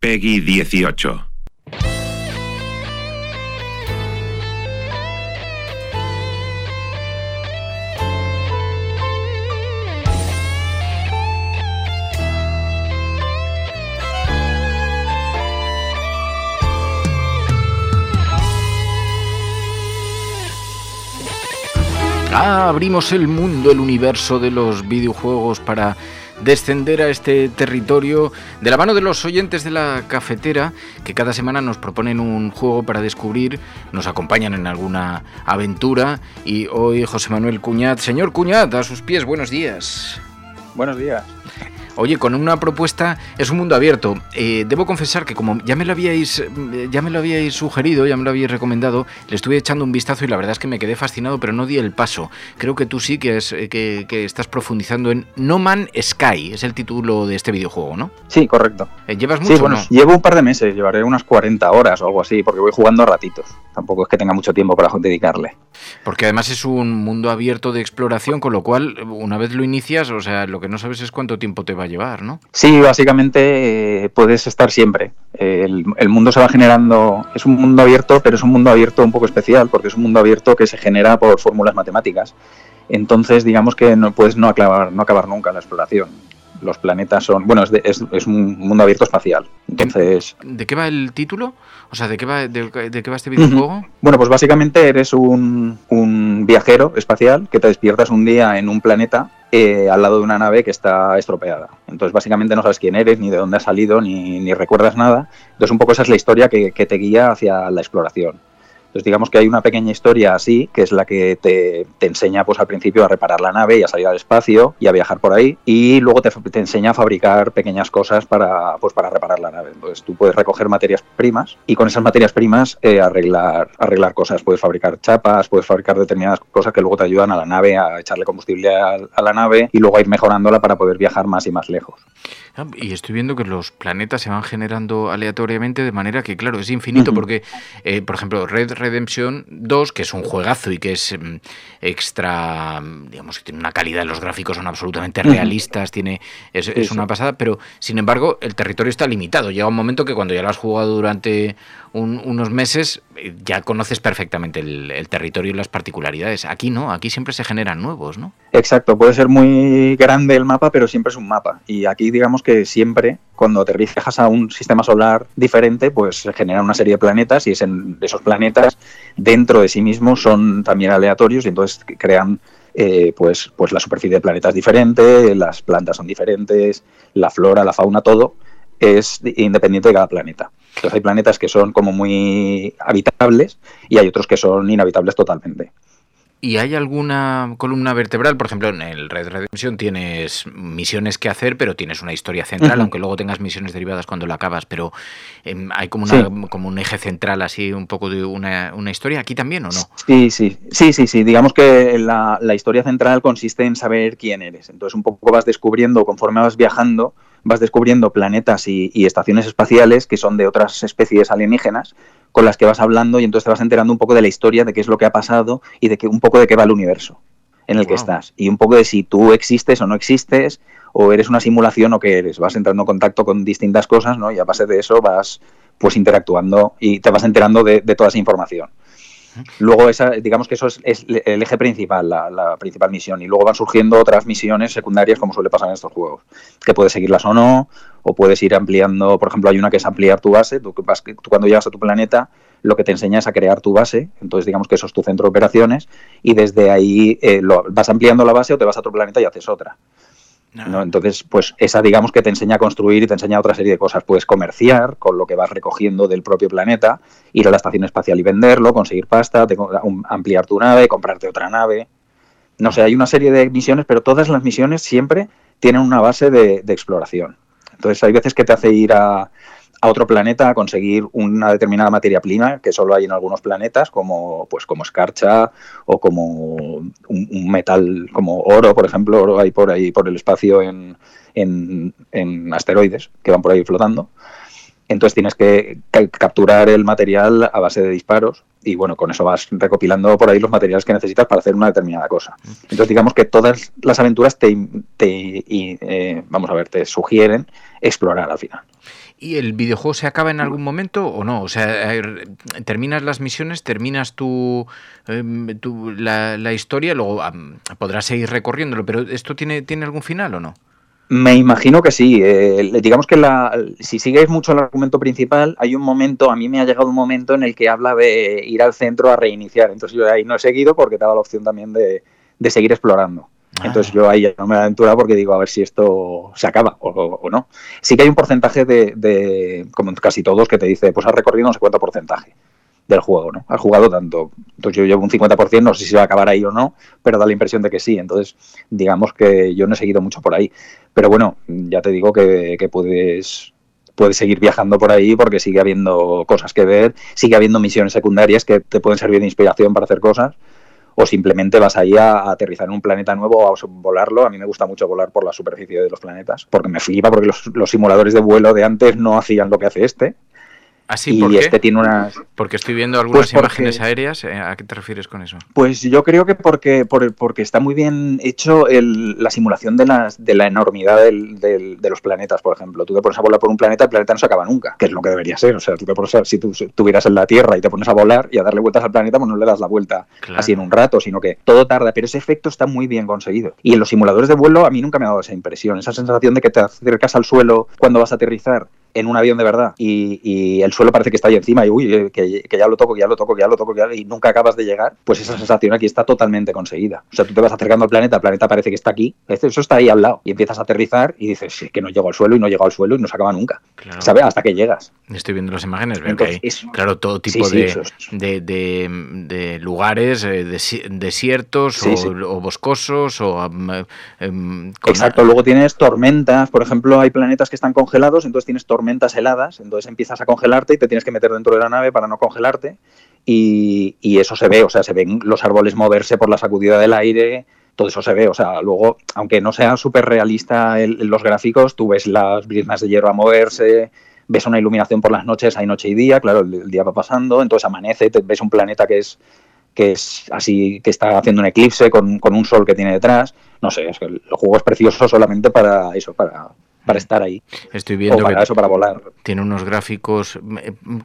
Peggy 18. Ah, abrimos el mundo, el universo de los videojuegos para descender a este territorio de la mano de los oyentes de la cafetera que cada semana nos proponen un juego para descubrir, nos acompañan en alguna aventura y hoy José Manuel Cuñat, señor Cuñat, a sus pies, buenos días. Buenos días. Oye, con una propuesta es un mundo abierto. Eh, debo confesar que como ya me lo habíais, eh, ya me lo habíais sugerido, ya me lo habíais recomendado, le estuve echando un vistazo y la verdad es que me quedé fascinado, pero no di el paso. Creo que tú sí que, es, eh, que, estás profundizando en No Man Sky, es el título de este videojuego, ¿no? Sí, correcto. ¿Llevas mucho? Sí, bueno, llevo un par de meses, llevaré unas 40 horas o algo así, porque voy jugando a ratitos. Tampoco es que tenga mucho tiempo para dedicarle. Porque además es un mundo abierto de exploración, con lo cual, una vez lo inicias, o sea, lo que no sabes es cuánto tiempo te va a llevar, ¿no? Sí, básicamente eh, puedes estar siempre. el, el, mundo se va generando, es un mundo abierto, pero es un mundo abierto un poco especial, porque es un mundo abierto que se genera por fórmulas matemáticas. Entonces, digamos que no puedes no acabar, no acabar nunca la exploración los planetas son. Bueno, es, es, un mundo abierto espacial. Entonces. ¿De qué va el título? O sea, ¿de qué va, de, qué va este videojuego? Bueno, pues básicamente eres un, un, viajero espacial que te despiertas un día en un planeta eh, al lado de una nave que está estropeada. Entonces, básicamente no sabes quién eres, ni de dónde has salido, ni, ni recuerdas nada. Entonces, un poco esa es la historia que, que te guía hacia la exploración. Entonces digamos que hay una pequeña historia así, que es la que te, enseña pues al principio a reparar la nave y a salir al espacio y a viajar por ahí, y luego te, enseña a fabricar pequeñas cosas para, pues, para reparar la nave. Entonces tú puedes recoger materias primas y con esas materias primas eh, arreglar, arreglar cosas. Puedes fabricar chapas, puedes fabricar determinadas cosas que luego te ayudan a la nave, a echarle combustible a, a la nave y luego a ir mejorándola para poder viajar más y más lejos. Ah, y estoy viendo que los planetas se van generando aleatoriamente de manera que, claro, es infinito porque, eh, por ejemplo, Red Redemption 2, que es un juegazo y que es mm, extra, digamos, que tiene una calidad, los gráficos son absolutamente realistas, tiene es, una pasada, pero sin embargo el territorio está limitado. Llega un momento que cuando ya lo has jugado durante unos meses eh, ya conoces perfectamente el, territorio y las particularidades. Aquí no, aquí siempre se generan nuevos, ¿no? Exacto, puede ser muy grande el mapa, pero siempre es un mapa. Y aquí digamos que siempre, cuando aterrizas a un sistema solar diferente, pues se generan una serie de planetas y es en esos planetas dentro de sí mismos son también aleatorios y entonces crean eh, pues, pues la superficie del planeta es diferente, las plantas son diferentes, la flora, la fauna, todo es independiente de cada planeta. Entonces hay planetas que son como muy habitables y hay otros que son inhabitables totalmente. ¿Y hay alguna columna vertebral? Por ejemplo, en el Red Redemption tienes misiones que hacer, pero tienes una historia central, aunque luego tengas misiones derivadas cuando la acabas, pero em, hay como, una, como un eje central, así un poco de una, historia. ¿Aquí también o no? Sí, sí, sí, sí, sí. Digamos que la, la historia central consiste en saber quién eres. Entonces un poco vas descubriendo, conforme vas viajando, vas descubriendo planetas y, estaciones espaciales que son de otras especies alienígenas con las que vas hablando y entonces te vas enterando un poco de la historia, de qué es lo que ha pasado y de que un poco de qué va el universo en el que estás y un poco de si tú existes o no existes o eres una simulación o qué eres. Vas entrando en contacto con distintas cosas, ¿no? Y a base de eso vas pues interactuando y te vas enterando de, toda esa información. Luego, esa, digamos que eso es, es el eje principal, la, la, principal misión. Y luego van surgiendo otras misiones secundarias, como suele pasar en estos juegos, que puedes seguirlas o no, o puedes ir ampliando. Por ejemplo, hay una que es ampliar tu base. Vas, cuando llegas a tu planeta, lo que te enseña es a crear tu base. Entonces, digamos que eso es tu centro de operaciones. Y desde ahí eh, lo, vas ampliando la base o te vas a otro planeta y haces otra. ¿No? Entonces, pues esa digamos que te enseña a construir y te enseña otra serie de cosas. Puedes comerciar con lo que vas recogiendo del propio planeta, ir a la estación espacial y venderlo, conseguir pasta, ampliar tu nave, comprarte otra nave. No sé, hay una serie de misiones, pero todas las misiones siempre tienen una base de, de exploración. Entonces hay veces que te hace ir a, a otro planeta a conseguir una determinada materia prima que solo hay en algunos planetas, como pues como escarcha o como un, metal como oro, por ejemplo, oro hay por ahí por el espacio en, en, en asteroides que van por ahí flotando. Entonces tienes que capturar el material a base de disparos y bueno, con eso vas recopilando por ahí los materiales que necesitas para hacer una determinada cosa. Entonces digamos que todas las aventuras te, te y, eh, vamos a ver, te sugieren explorar al final. ¿Y el videojuego se acaba en algún momento o no? O sea, terminas las misiones, terminas tu, eh, tu la, la, historia, luego um, podrás seguir recorriéndolo, pero ¿esto tiene, tiene algún final o no? Me imagino que sí. Eh, digamos que la, si sigues mucho el argumento principal, hay un momento, a mí me ha llegado un momento en el que habla de ir al centro a reiniciar. Entonces yo ahí no he seguido porque te daba la opción también de, de seguir explorando. Entonces yo ahí ya no me aventura porque digo a ver si esto se acaba o, o no. Sí que hay un porcentaje de, de, como casi todos, que te dice, pues has recorrido no sé cuánto porcentaje del juego, ¿no? Has jugado tanto. Entonces yo llevo un 50%, no sé si va a acabar ahí o no, pero da la impresión de que sí. Entonces, digamos que yo no he seguido mucho por ahí. Pero bueno, ya te digo que, que puedes puedes seguir viajando por ahí porque sigue habiendo cosas que ver, sigue habiendo misiones secundarias que te pueden servir de inspiración para hacer cosas o simplemente vas ahí a, aterrizar en un planeta nuevo o a volarlo. A mí me gusta mucho volar por la superficie de los planetas, porque me flipa, porque los, los simuladores de vuelo de antes no hacían lo que hace este. ¿Así? y ¿por qué? este tiene unas... Porque estoy viendo algunas Pues porque- imágenes aéreas. eh, ¿A qué te refieres con eso? Pues yo creo que porque, por- porque está muy bien hecho el- la simulación de, las, de la enormidad del- del- de los planetas, por ejemplo. Tú te pones a volar por un planeta, el planeta no se acaba nunca, que es lo que debería ser. O sea, tú te pones a- si tú estuvieras en la Tierra y te pones a volar y a darle vueltas al planeta, pues no le das la vuelta Claro. así en un rato, sino que todo tarda, pero ese efecto está muy bien conseguido. Y en los simuladores de vuelo a mí nunca me ha dado esa impresión, esa sensación de que te acercas al suelo cuando vas a aterrizar en un avión de verdad y, y el suelo parece que está ahí encima y uy, eh, que, que ya lo toco, que ya lo toco, que ya lo toco, que ya- y nunca acabas de llegar, pues esa sensación aquí está totalmente conseguida. O sea, tú te vas acercando al planeta, el planeta parece que está aquí, eso está ahí al lado y empiezas a aterrizar y dices, sí, que no llego al suelo y no llego al suelo y no se acaba nunca, Claro. ¿sabes? Hasta que llegas. Estoy viendo las imágenes, veo Entonces, que hay, claro, todo tipo sí, de, es- de, de- de lugares, eh, desi- desiertos Sí, o, boscosos o... um, em, con- Exacto, luego tienes tormentas, por ejemplo, hay planetas que están congelados, entonces tienes tormentas heladas, entonces empiezas a y te tienes que meter dentro de la nave para no congelarte y, y eso se ve, o sea, se ven los árboles moverse por la sacudida del aire, todo eso se ve, o sea, luego, aunque no sea súper realista los gráficos, tú ves las brisnas de hierro a moverse, ves una iluminación por las noches, hay noche y día, claro, el, el día va pasando, entonces amanece, te, ves un planeta que es que es así, que está haciendo un eclipse con, con un sol que tiene detrás. No sé, es que el juego es precioso solamente para eso, para, para estar ahí. Estoy O viendo para que eso, para volar. tiene unos gráficos,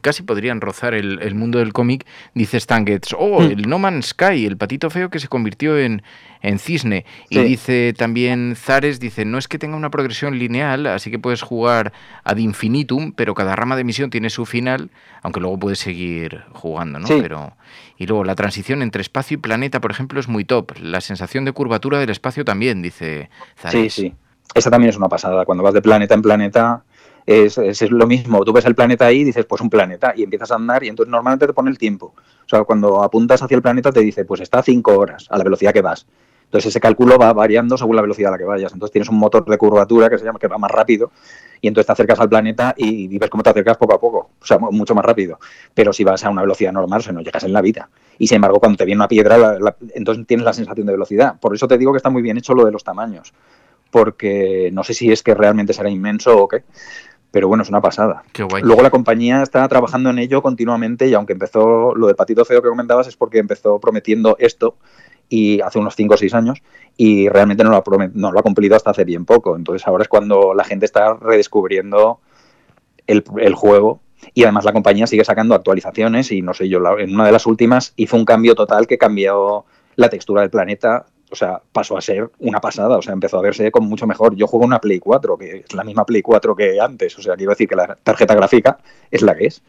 casi podrían rozar el, el mundo del cómic. Dice Stan Getz, oh, Mm. el No Man's Sky, el patito feo que se convirtió en, en cisne. Y Sí. dice también Zares, dice, no es que tenga una progresión lineal, así que puedes jugar ad infinitum, pero cada rama de misión tiene su final, aunque luego puedes seguir jugando, ¿no? Sí. Pero y luego la transición entre espacio y planeta, por ejemplo, es muy top. La sensación de curvatura del espacio también, dice Sí, Zares. sí. Esa también es una pasada. Cuando vas de planeta en planeta, es, es, lo mismo. Tú ves el planeta ahí y dices, pues un planeta, y empiezas a andar y entonces normalmente te pone el tiempo. O sea, cuando apuntas hacia el planeta te dice, pues está a 5 horas a la velocidad que vas. Entonces ese cálculo va variando según la velocidad a la que vayas. Entonces tienes un motor de curvatura que se llama que va más rápido y entonces te acercas al planeta y, ves cómo te acercas poco a poco, o sea, mu- mucho más rápido. Pero si vas a una velocidad normal, o sea, no llegas en la vida. Y sin embargo, cuando te viene una piedra, la- la- entonces tienes la sensación de velocidad. Por eso te digo que está muy bien hecho lo de los tamaños, porque no sé si es que realmente será inmenso o qué, pero bueno, es una pasada. Qué guay. Luego la compañía está trabajando en ello continuamente y aunque empezó lo del patito feo que comentabas es porque empezó prometiendo esto y hace unos 5 o 6 años y realmente no lo, ha no lo ha cumplido hasta hace bien poco. Entonces ahora es cuando la gente está redescubriendo el, el juego Y además la compañía sigue sacando actualizaciones y no sé, yo en una de las últimas hizo un cambio total que cambió la textura del planeta. O sea, pasó a ser una pasada, o sea, empezó a verse como mucho mejor. Yo juego una Play 4, que es la misma Play 4 que antes, o sea, quiero decir que la tarjeta gráfica es la que es.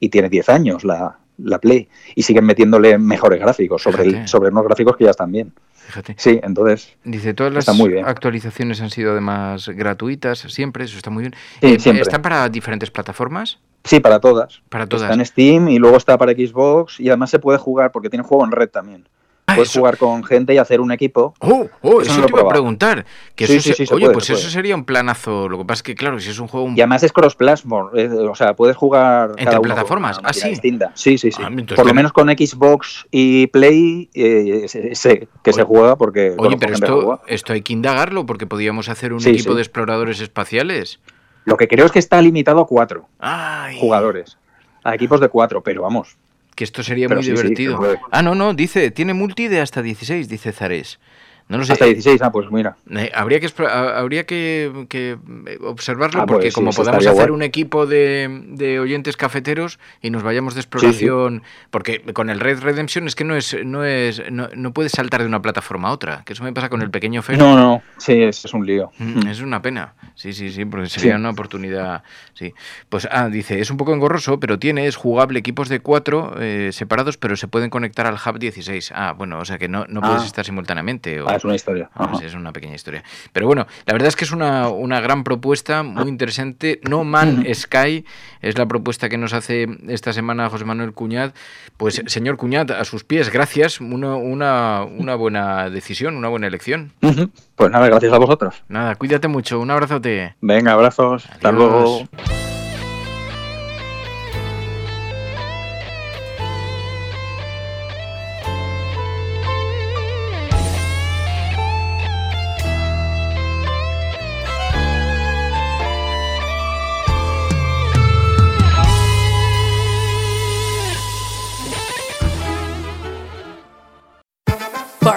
Y tiene 10 años la, la Play. Y siguen metiéndole mejores gráficos sobre, el- sobre unos gráficos que ya están bien. Fíjate. Sí, entonces, Dice, todas las Está muy bien. actualizaciones han sido además gratuitas siempre, eso está muy bien. Sí, Eh, siempre. ¿Está para diferentes plataformas? sí, para todas. Para todas. Está en Steam y luego está para Xbox y además se puede jugar porque tiene juego en red también. Ah, Puedes eso- jugar con gente y hacer un equipo. Oh, oh, Eso eso, no te iba a preguntar. Que Sí, eso sí, se- sí, se Oye, puede, pues se eso puede. sería un planazo. Lo que pasa es que, claro, si es un juego... un- Y además es cross-platform, eh, o sea, puedes jugar ¿Entre cada uno con plataformas? una Ah, sí. distinta. Sí, sí, sí. Ah, entonces Por lo menos con Xbox y Play eh, sé, sé que se Oye, juega porque Oye, pero esto, esto hay que indagarlo porque podríamos hacer un Sí, equipo sí. de exploradores espaciales. Lo que creo es que está limitado a cuatro Ay, jugadores, a equipos de cuatro, pero vamos. Que esto sería Pero muy sí, divertido. ah, no, no, dice, tiene multi de hasta 16, dice Zares. No lo sé. Hasta 16, ah, pues mira. Eh, habría que, habría que, que, observarlo Ah, pues porque sí, como eso podamos hacer guay. un equipo de, de oyentes cafeteros y nos vayamos de exploración, porque con el Red Redemption es que no es no es no, no puedes saltar de una plataforma a otra, que eso me pasa con el pequeño Fer. No, no, sí, es, es un lío. Mm, Es una pena. Sí, sí, sí, porque sería Sí. una oportunidad. Sí. Pues, ah, dice, es un poco engorroso, pero tiene, es jugable equipos de cuatro eh, separados, pero se pueden conectar al Hub 16. Ah, bueno, o sea que no, no puedes Ah. estar simultáneamente. o- Ah, es una historia. Ah, sí, es una pequeña historia. Pero bueno, la verdad es que es una, una gran propuesta, muy interesante. No Man Sky es la propuesta que nos hace esta semana José Manuel Cuñat. Pues, señor Cuñat, a sus pies, gracias. Una, una, una buena decisión, una buena elección. Pues nada, gracias a vosotros. Nada, cuídate mucho. Un abrazote. Venga, abrazos. Hasta luego.